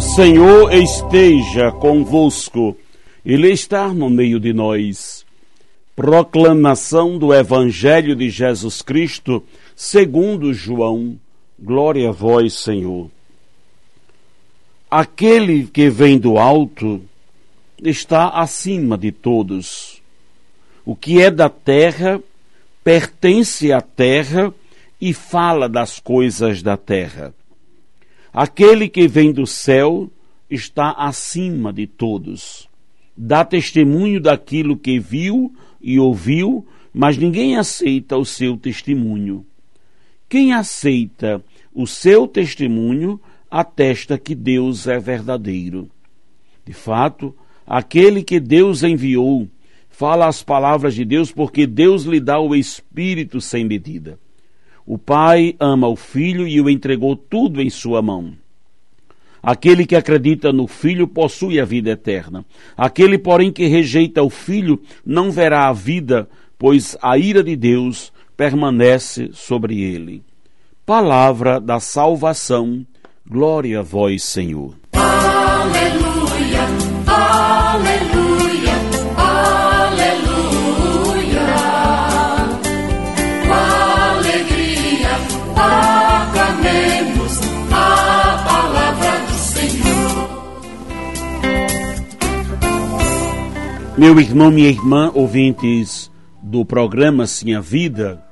Senhor esteja convosco, Ele está no meio de nós. Proclamação do Evangelho de Jesus Cristo, segundo João. Glória a vós, Senhor. Aquele que vem do alto está acima de todos. O que é da terra pertence à terra e fala das coisas da terra. Aquele que vem do céu está acima de todos. Dá testemunho daquilo que viu e ouviu, mas ninguém aceita o seu testemunho. Quem aceita o seu testemunho atesta que Deus é verdadeiro. De fato, aquele que Deus enviou fala as palavras de Deus porque Deus lhe dá o Espírito sem medida. O Pai ama o Filho e o entregou tudo em sua mão. Aquele que acredita no Filho possui a vida eterna. Aquele, porém, que rejeita o Filho não verá a vida, pois a ira de Deus permanece sobre ele. Palavra da salvação. Glória a vós, Senhor. Meu irmão, minha irmã, ouvintes do programa Sim a Vida,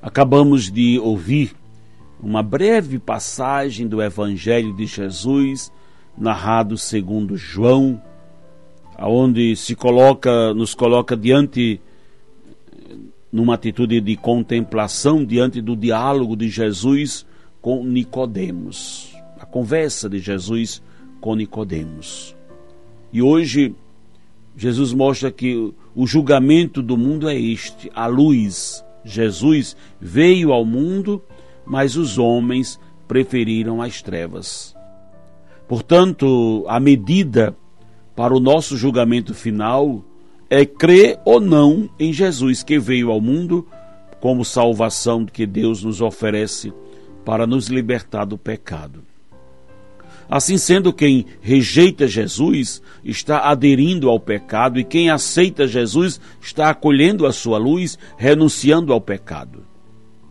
acabamos de ouvir uma breve passagem do Evangelho de Jesus, narrado segundo João, aonde se coloca, nos coloca diante numa atitude de contemplação diante do diálogo de Jesus com Nicodemos, a conversa de Jesus com Nicodemos. E hoje Jesus mostra que o julgamento do mundo é este: a luz. Jesus veio ao mundo, mas os homens preferiram as trevas. Portanto, a medida para o nosso julgamento final é crer ou não em Jesus que veio ao mundo como salvação que Deus nos oferece para nos libertar do pecado. Assim sendo, quem rejeita Jesus está aderindo ao pecado, e quem aceita Jesus está acolhendo a sua luz, renunciando ao pecado.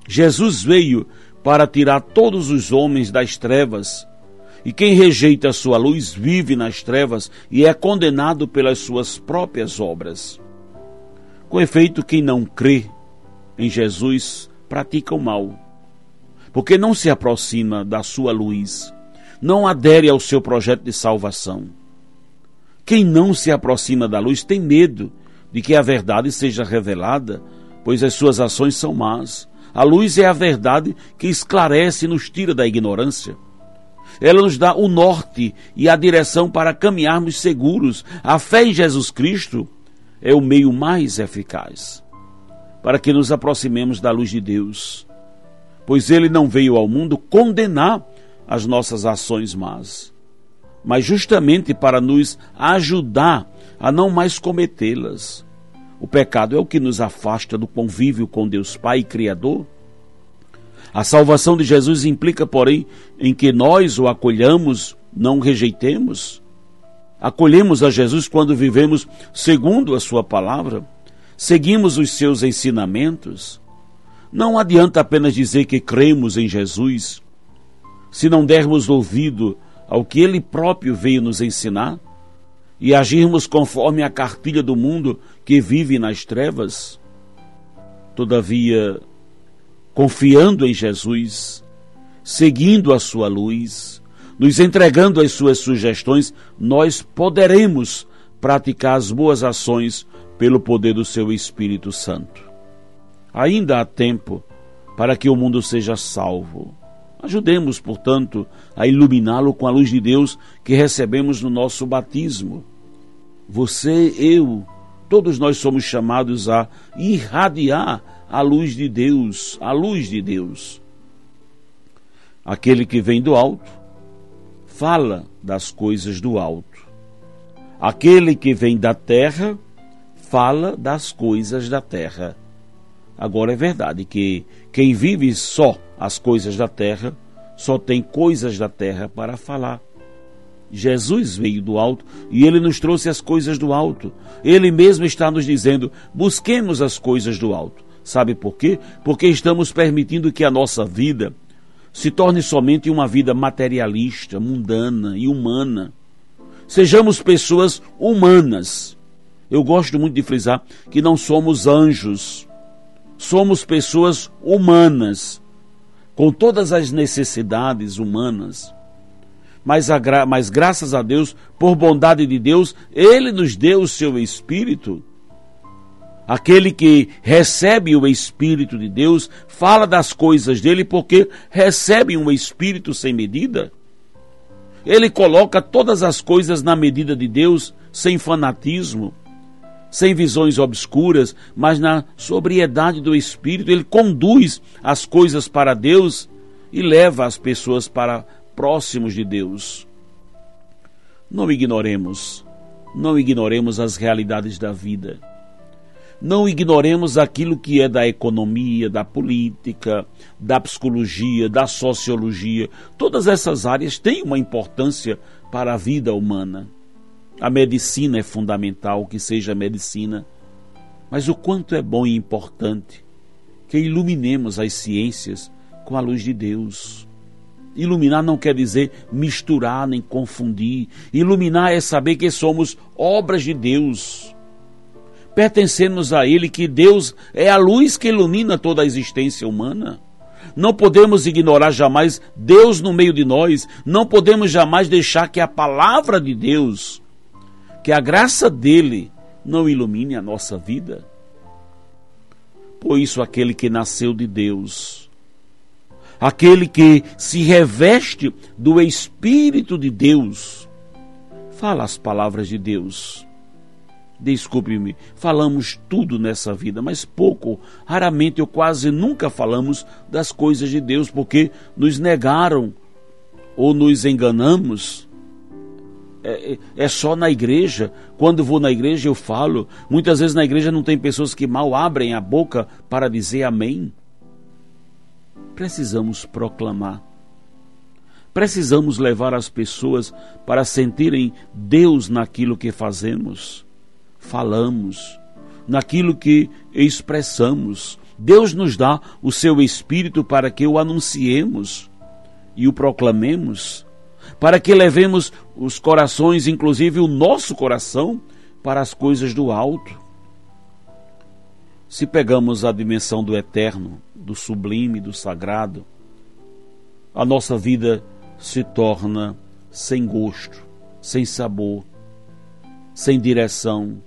Jesus veio para tirar todos os homens das trevas, e quem rejeita a sua luz vive nas trevas e é condenado pelas suas próprias obras. Com efeito, quem não crê em Jesus pratica o mal, porque não se aproxima da sua luz não adere ao seu projeto de salvação. Quem não se aproxima da luz tem medo de que a verdade seja revelada, pois as suas ações são más. A luz é a verdade que esclarece e nos tira da ignorância. Ela nos dá o norte e a direção para caminharmos seguros. A fé em Jesus Cristo é o meio mais eficaz para que nos aproximemos da luz de Deus, pois ele não veio ao mundo condenar as nossas ações más, mas justamente para nos ajudar a não mais cometê-las. O pecado é o que nos afasta do convívio com Deus Pai e Criador. A salvação de Jesus implica, porém, em que nós o acolhamos, não o rejeitemos. Acolhemos a Jesus quando vivemos segundo a Sua palavra, seguimos os seus ensinamentos. Não adianta apenas dizer que cremos em Jesus, se não dermos ouvido ao que ele próprio veio nos ensinar e agirmos conforme a cartilha do mundo que vive nas trevas? Todavia, confiando em Jesus, seguindo a sua luz, nos entregando as suas sugestões, nós poderemos praticar as boas ações pelo poder do seu Espírito Santo. Ainda há tempo para que o mundo seja salvo. Ajudemos, portanto, a iluminá-lo com a luz de Deus que recebemos no nosso batismo. Você, eu, todos nós somos chamados a irradiar a luz de Deus, a luz de Deus. Aquele que vem do alto fala das coisas do alto. Aquele que vem da terra fala das coisas da terra. Agora é verdade que quem vive só as coisas da terra só tem coisas da terra para falar. Jesus veio do alto e ele nos trouxe as coisas do alto. Ele mesmo está nos dizendo: busquemos as coisas do alto. Sabe por quê? Porque estamos permitindo que a nossa vida se torne somente uma vida materialista, mundana e humana. Sejamos pessoas humanas. Eu gosto muito de frisar que não somos anjos. Somos pessoas humanas, com todas as necessidades humanas. Mas, gra mas graças a Deus, por bondade de Deus, Ele nos deu o seu Espírito Aquele que recebe o Espírito de Deus fala das coisas dele porque recebe um Espírito sem medida. Ele coloca todas as coisas na medida de Deus, sem fanatismo, sem visões obscuras, mas na sobriedade do Espírito. Ele conduz as coisas para Deus e leva as pessoas para próximos de Deus. Não ignoremos, não ignoremos as realidades da vida não ignoremos aquilo que é da economia, da política, da psicologia, da sociologia. Todas essas áreas têm uma importância para a vida humana. A medicina é fundamental, que seja medicina. Mas o quanto é bom e importante que iluminemos as ciências com a luz de Deus. Iluminar não quer dizer misturar nem confundir. Iluminar é saber que somos obras de Deus pertencemos a Ele, que Deus é a luz que ilumina toda a existência humana. Não podemos ignorar jamais Deus no meio de nós, não podemos jamais deixar que a palavra de Deus, que a graça dele, não ilumine a nossa vida. Por isso, aquele que nasceu de Deus, aquele que se reveste do Espírito de Deus, fala as palavras de Deus desculpe-me, falamos tudo nessa vida, mas pouco, raramente ou quase nunca falamos das coisas de Deus, porque nos negaram ou nos enganamos. É, é, só na igreja. Quando vou na igreja eu falo. Muitas vezes na igreja não tem pessoas que mal abrem a boca para dizer amém. Precisamos proclamar. Precisamos levar as pessoas para sentirem Deus naquilo que fazemos falamos, naquilo que expressamos. Deus nos dá o seu Espírito para que o anunciemos e o proclamemos, para que levemos os corações, inclusive o nosso coração, para as coisas do alto. Se pegamos a dimensão do eterno, do sublime, do sagrado, a nossa vida se torna sem gosto, sem sabor, sem direção,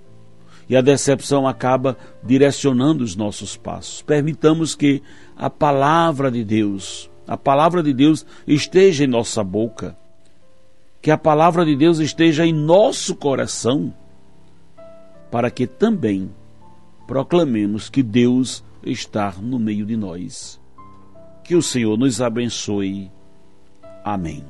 e a decepção acaba direcionando os nossos passos. Permitamos que a palavra de Deus, a palavra de Deus esteja em nossa boca, que a palavra de Deus esteja em nosso coração, para que também proclamemos que Deus está no meio de nós. Que o Senhor nos abençoe. Amém.